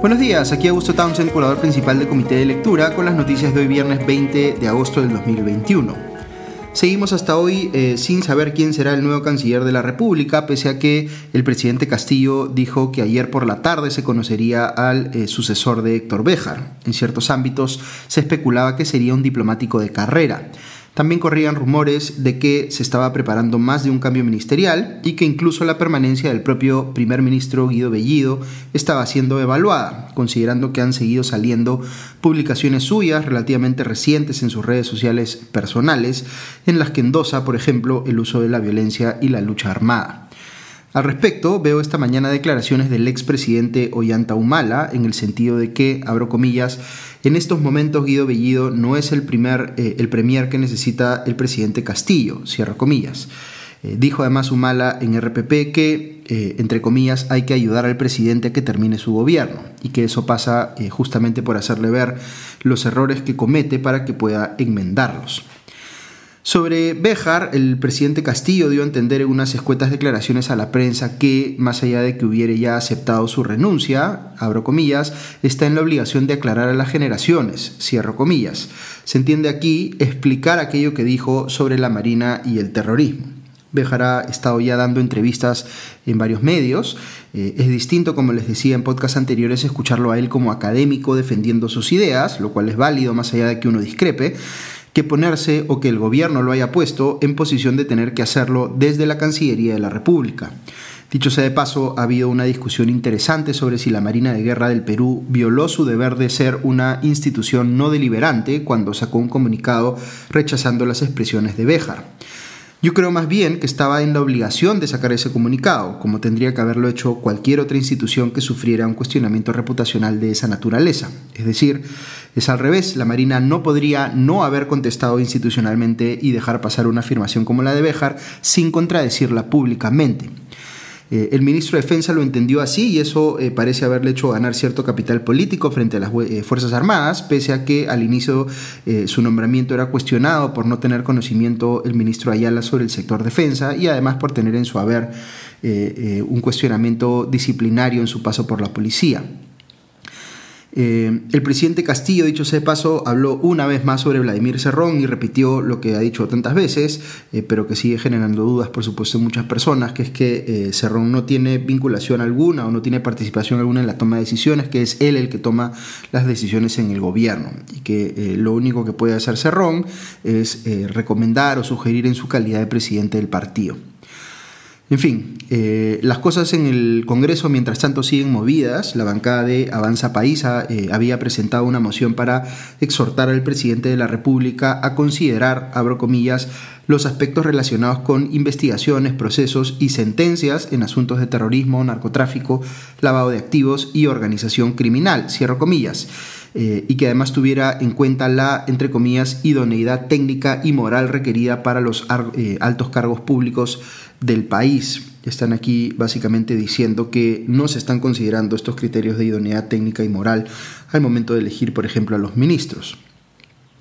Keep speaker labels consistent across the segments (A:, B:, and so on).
A: Buenos días, aquí Augusto Townsend, curador principal del Comité de Lectura, con las noticias de hoy viernes 20 de agosto del 2021. Seguimos hasta hoy eh, sin saber quién será el nuevo canciller de la República, pese a que el presidente Castillo dijo que ayer por la tarde se conocería al eh, sucesor de Héctor Béjar. En ciertos ámbitos se especulaba que sería un diplomático de carrera. También corrían rumores de que se estaba preparando más de un cambio ministerial y que incluso la permanencia del propio primer ministro Guido Bellido estaba siendo evaluada, considerando que han seguido saliendo publicaciones suyas relativamente recientes en sus redes sociales personales, en las que endosa, por ejemplo, el uso de la violencia y la lucha armada. Al respecto, veo esta mañana declaraciones del expresidente Ollanta Humala en el sentido de que, abro comillas, en estos momentos Guido Bellido no es el, primer, eh, el premier que necesita el presidente Castillo, cierro comillas. Eh, dijo además Humala en RPP que, eh, entre comillas, hay que ayudar al presidente a que termine su gobierno y que eso pasa justamente por hacerle ver los errores que comete para que pueda enmendarlos. Sobre Béjar, el presidente Castillo dio a entender en unas escuetas declaraciones a la prensa que, más allá de que hubiera ya aceptado su renuncia, abro comillas, está en la obligación de aclarar a las generaciones, cierro comillas. Se entiende aquí explicar aquello que dijo sobre la Marina y el terrorismo. Béjar ha estado ya dando entrevistas en varios medios. Eh, es distinto, como les decía en podcasts anteriores, escucharlo a él como académico defendiendo sus ideas, lo cual es válido más allá de que uno discrepe que ponerse o que el gobierno lo haya puesto en posición de tener que hacerlo desde la Cancillería de la República. Dicho sea de paso, ha habido una discusión interesante sobre si la Marina de Guerra del Perú violó su deber de ser una institución no deliberante cuando sacó un comunicado rechazando las expresiones de Béjar. Yo creo más bien que estaba en la obligación de sacar ese comunicado, como tendría que haberlo hecho cualquier otra institución que sufriera un cuestionamiento reputacional de esa naturaleza. Es decir, es al revés, la Marina no podría no haber contestado institucionalmente y dejar pasar una afirmación como la de Béjar sin contradecirla públicamente. Eh, el ministro de Defensa lo entendió así y eso eh, parece haberle hecho ganar cierto capital político frente a las eh, Fuerzas Armadas, pese a que al inicio su nombramiento era cuestionado por no tener conocimiento el ministro Ayala sobre el sector defensa y además por tener en su haber un cuestionamiento disciplinario en su paso por la policía. Eh, el presidente Castillo, dicho sea de paso, habló una vez más sobre Vladimir Cerrón y repitió lo que ha dicho tantas veces, eh, pero que sigue generando dudas, por supuesto, en muchas personas, que es que eh, Cerrón no tiene vinculación alguna o no tiene participación alguna en la toma de decisiones, que es él el que toma las decisiones en el gobierno y que lo único que puede hacer Cerrón es recomendar o sugerir en su calidad de presidente del partido. En fin, eh, las cosas en el Congreso mientras tanto siguen movidas. La bancada de Avanza Paisa eh, había presentado una moción para exhortar al presidente de la República a considerar, abro comillas, los aspectos relacionados con investigaciones, procesos y sentencias en asuntos de terrorismo, narcotráfico, lavado de activos y organización criminal, cierro comillas. Eh, y que además tuviera en cuenta la, entre comillas, idoneidad técnica y moral requerida para los altos cargos públicos del país. Están aquí básicamente diciendo que no se están considerando estos criterios de idoneidad técnica y moral al momento de elegir, por ejemplo, a los ministros.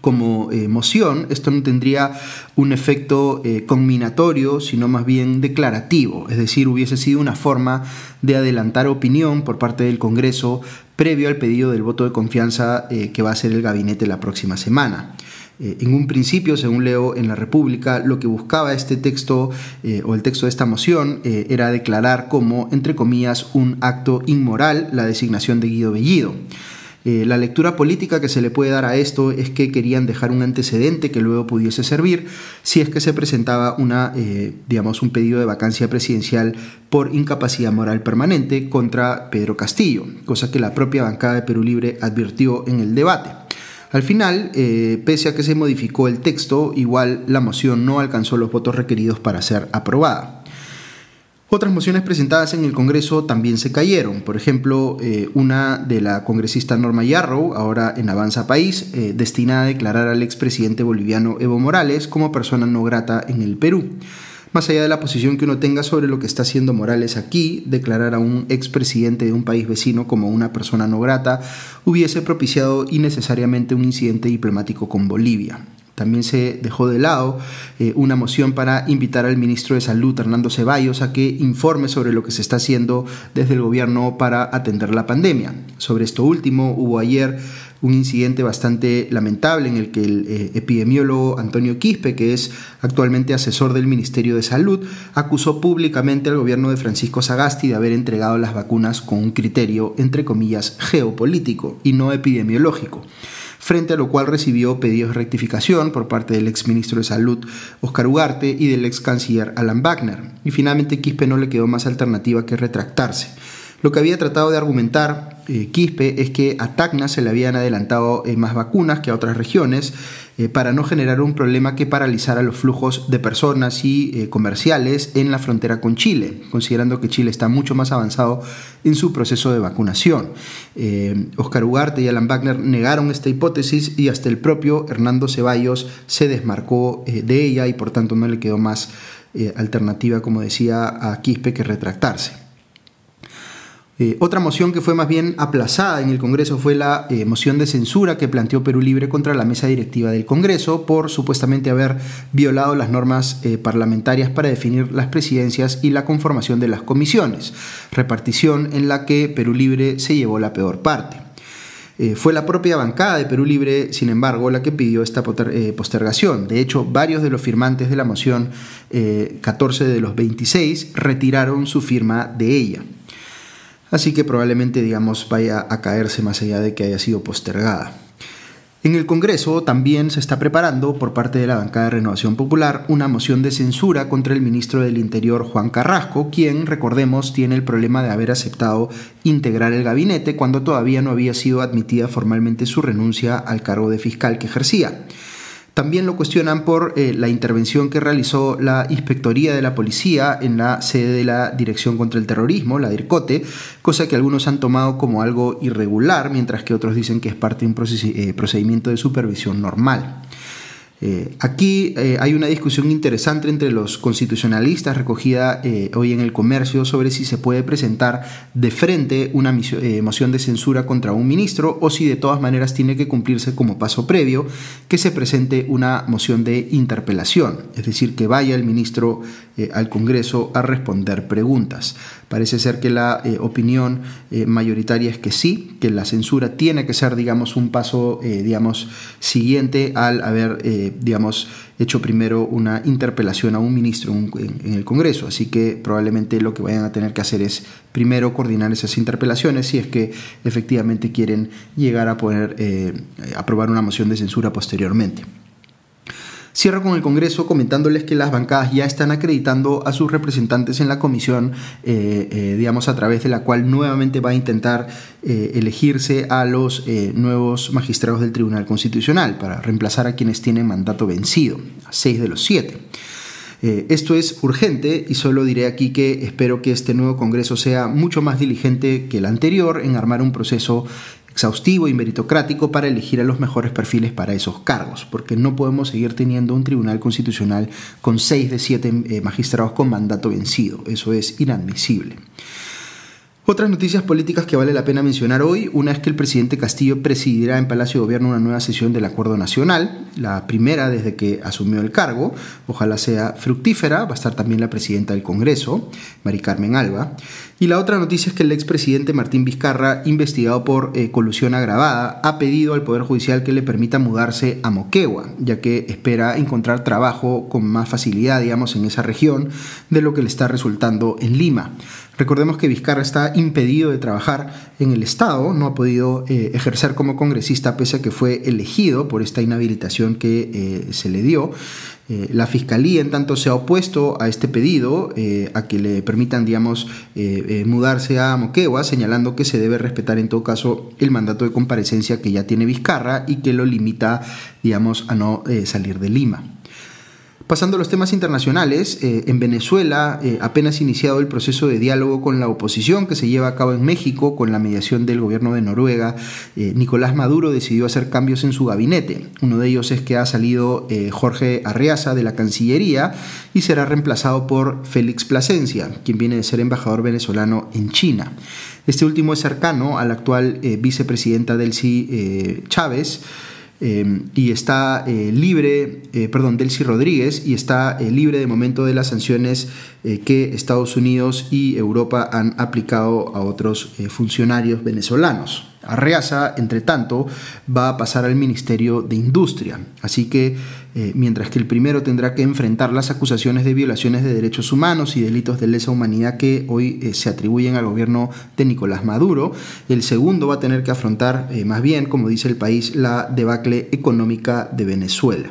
A: Como eh, moción, esto no tendría un efecto eh, combinatorio, sino más bien declarativo, es decir, hubiese sido una forma de adelantar opinión por parte del Congreso previo al pedido del voto de confianza eh, que va a hacer el gabinete la próxima semana. Eh, en un principio, según leo en la República, lo que buscaba este texto eh, o el texto de esta moción eh, era declarar como, entre comillas, un acto inmoral la designación de Guido Bellido. la lectura política que se le puede dar a esto es que querían dejar un antecedente que luego pudiese servir si es que se presentaba una, digamos, un pedido de vacancia presidencial por incapacidad moral permanente contra Pedro Castillo, cosa que la propia bancada de Perú Libre advirtió en el debate. Al final, eh, pese a que se modificó el texto, igual la moción no alcanzó los votos requeridos para ser aprobada. Otras mociones presentadas en el Congreso también se cayeron. Por ejemplo, eh, una de la congresista Norma Yarrow, ahora en Avanza País, eh, destinada a declarar al expresidente boliviano Evo Morales como persona no grata en el Perú. Más allá de la posición que uno tenga sobre lo que está haciendo Morales aquí, declarar a un expresidente de un país vecino como una persona no grata hubiese propiciado innecesariamente un incidente diplomático con Bolivia. También se dejó de lado eh, una moción para invitar al ministro de Salud, Hernando Ceballos, a que informe sobre lo que se está haciendo desde el gobierno para atender la pandemia. Sobre esto último, hubo ayer un incidente bastante lamentable en el que el eh, epidemiólogo Antonio Quispe, que es actualmente asesor del Ministerio de Salud, acusó públicamente al gobierno de Francisco Sagasti de haber entregado las vacunas con un criterio, entre comillas, geopolítico y no epidemiológico frente a lo cual recibió pedidos de rectificación por parte del ex ministro de Salud Oscar Ugarte y del ex canciller Alan Wagner. Y finalmente Quispe no le quedó más alternativa que retractarse. Lo que había tratado de argumentar eh, Quispe es que a Tacna se le habían adelantado eh, más vacunas que a otras regiones eh, para no generar un problema que paralizara los flujos de personas y comerciales en la frontera con Chile, considerando que Chile está mucho más avanzado en su proceso de vacunación. Oscar Ugarte y Alan Wagner negaron esta hipótesis y hasta el propio Hernando Ceballos se desmarcó de ella y por tanto no le quedó más alternativa, como decía, a Quispe que retractarse. Eh, otra moción que fue más bien aplazada en el Congreso fue la eh, moción de censura que planteó Perú Libre contra la mesa directiva del Congreso por supuestamente haber violado las normas eh, parlamentarias para definir las presidencias y la conformación de las comisiones, repartición en la que Perú Libre se llevó la peor parte. fue la propia bancada de Perú Libre, sin embargo, la que pidió esta postergación. De hecho, varios de los firmantes de la moción, 14 de los 26, retiraron su firma de ella así que probablemente digamos vaya a caerse más allá de que haya sido postergada. En el Congreso también se está preparando por parte de la bancada de Renovación Popular una moción de censura contra el ministro del Interior Juan Carrasco, quien, recordemos, tiene el problema de haber aceptado integrar el gabinete cuando todavía no había sido admitida formalmente su renuncia al cargo de fiscal que ejercía. También lo cuestionan por eh, la intervención que realizó la Inspectoría de la Policía en la sede de la Dirección contra el Terrorismo, la DIRCOTE, cosa que algunos han tomado como algo irregular, mientras que otros dicen que es parte de un eh, procedimiento de supervisión normal. Eh, aquí eh, hay una discusión interesante entre los constitucionalistas recogida eh, hoy en el comercio sobre si se puede presentar de frente una moción de censura contra un ministro o si de todas maneras tiene que cumplirse como paso previo que se presente una moción de interpelación, es decir, que vaya el ministro al Congreso a responder preguntas. Parece ser que la eh, opinión eh, mayoritaria es que sí, que la censura tiene que ser, digamos, un paso, eh, digamos, siguiente al haber, digamos, hecho primero una interpelación a un ministro en, en, el Congreso. Así que probablemente lo que vayan a tener que hacer es primero coordinar esas interpelaciones si es que efectivamente quieren llegar a poder aprobar una moción de censura posteriormente. Cierro con el Congreso comentándoles que las bancadas ya están acreditando a sus representantes en la comisión, eh, eh, digamos, a través de la cual nuevamente va a intentar eh, elegirse a los nuevos magistrados del Tribunal Constitucional para reemplazar a quienes tienen mandato vencido, a seis de los siete. esto es urgente y solo diré aquí que espero que este nuevo Congreso sea mucho más diligente que el anterior en armar un proceso exhaustivo y meritocrático para elegir a los mejores perfiles para esos cargos, porque no podemos seguir teniendo un tribunal constitucional con seis de siete eh, magistrados con mandato vencido. Eso es inadmisible. Otras noticias políticas que vale la pena mencionar hoy, una es que el presidente Castillo presidirá en Palacio de Gobierno una nueva sesión del Acuerdo Nacional, la primera desde que asumió el cargo, ojalá sea fructífera, va a estar también la presidenta del Congreso, Mari Carmen Alba, y la otra noticia es que el expresidente Martín Vizcarra, investigado por eh, colusión agravada, ha pedido al Poder Judicial que le permita mudarse a Moquegua, ya que espera encontrar trabajo con más facilidad, digamos, en esa región de lo que le está resultando en Lima. Recordemos que Vizcarra está impedido de trabajar en el Estado, no ha podido eh, ejercer como congresista pese a que fue elegido por esta inhabilitación que eh, se le dio. Eh, la Fiscalía, en tanto, se ha opuesto a este pedido, a que le permitan, digamos, mudarse a Moquegua, señalando que se debe respetar en todo caso el mandato de comparecencia que ya tiene Vizcarra y que lo limita, digamos, a no salir de Lima. Pasando a los temas internacionales, eh, en Venezuela eh, apenas iniciado el proceso de diálogo con la oposición que se lleva a cabo en México con la mediación del gobierno de Noruega, eh, Nicolás Maduro decidió hacer cambios en su gabinete. Uno de ellos es que ha salido Jorge Arriaza de la Cancillería y será reemplazado por Félix Plasencia, quien viene de ser embajador venezolano en China. Este último es cercano a la actual vicepresidenta Delcy Chávez. Y está libre, perdón, Delcy Rodríguez, y está libre de momento de las sanciones que Estados Unidos y Europa han aplicado a otros funcionarios venezolanos. Arreaza, entre tanto, va a pasar al Ministerio de Industria. Así que, eh, mientras que el primero tendrá que enfrentar las acusaciones de violaciones de derechos humanos y delitos de lesa humanidad que hoy eh, se atribuyen al gobierno de Nicolás Maduro, el segundo va a tener que afrontar, eh, más bien, como dice el país, la debacle económica de Venezuela.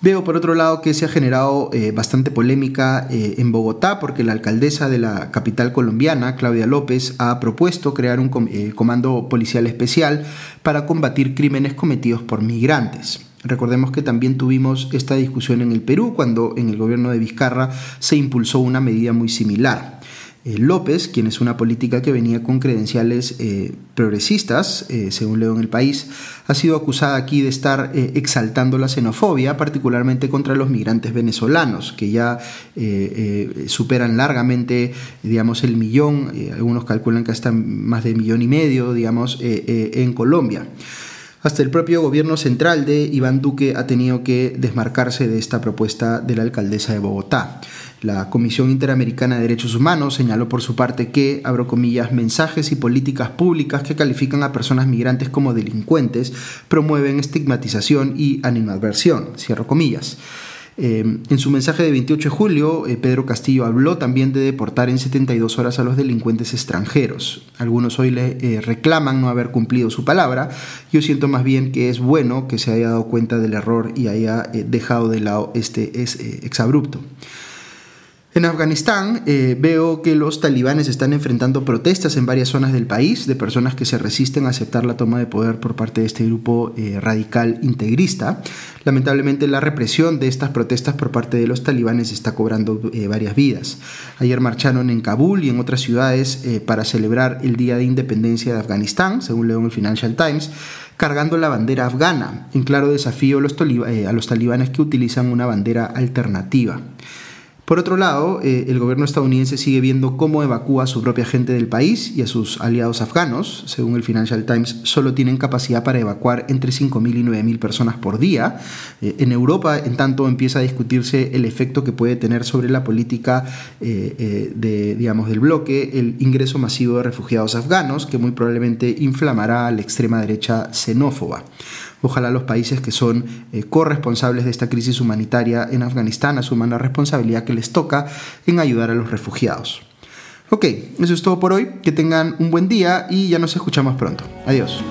A: Veo por otro lado que se ha generado bastante polémica en Bogotá porque la alcaldesa de la capital colombiana, Claudia López, ha propuesto crear un comando policial especial para combatir crímenes cometidos por migrantes. Recordemos que también tuvimos esta discusión en el Perú cuando en el gobierno de Vizcarra se impulsó una medida muy similar. Eh, López, quien es una política que venía con credenciales eh, progresistas, eh, según leo en el país, ha sido acusada aquí de estar exaltando la xenofobia, particularmente contra los migrantes venezolanos, que ya superan largamente, digamos, el millón, algunos calculan que hasta más de millón y medio, digamos, en Colombia. Hasta el propio gobierno central de Iván Duque ha tenido que desmarcarse de esta propuesta de la alcaldesa de Bogotá. La Comisión Interamericana de Derechos Humanos señaló por su parte que, abro comillas, mensajes y políticas públicas que califican a personas migrantes como delincuentes promueven estigmatización y animadversión, cierro comillas. Eh, en su mensaje de 28 de julio, eh, Pedro Castillo habló también de deportar en 72 horas a los delincuentes extranjeros. Algunos hoy le eh, reclaman no haber cumplido su palabra. Yo siento más bien que es bueno que se haya dado cuenta del error y haya dejado de lado este exabrupto. En Afganistán eh, veo que los talibanes están enfrentando protestas en varias zonas del país de personas que se resisten a aceptar la toma de poder por parte de este grupo eh, radical integrista. Lamentablemente la represión de estas protestas por parte de los talibanes está cobrando eh, varias vidas. Ayer marcharon en Kabul y en otras ciudades para celebrar el Día de Independencia de Afganistán, según leo en el Financial Times cargando la bandera afgana, en claro desafío a los talibanes que utilizan una bandera alternativa. Por otro lado, eh, el gobierno estadounidense sigue viendo cómo evacúa a su propia gente del país y a sus aliados afganos. Según el Financial Times, solo tienen capacidad para evacuar entre 5.000 y 9.000 personas por día. Eh, en Europa, en tanto, empieza a discutirse el efecto que puede tener sobre la política eh, de, del bloque el ingreso masivo de refugiados afganos, que muy probablemente inflamará a la extrema derecha xenófoba. Ojalá los países que son eh, corresponsables de esta crisis humanitaria en Afganistán asuman la responsabilidad que les toca en ayudar a los refugiados. Ok, eso es todo por hoy. Que tengan un buen día y ya nos escuchamos pronto. Adiós.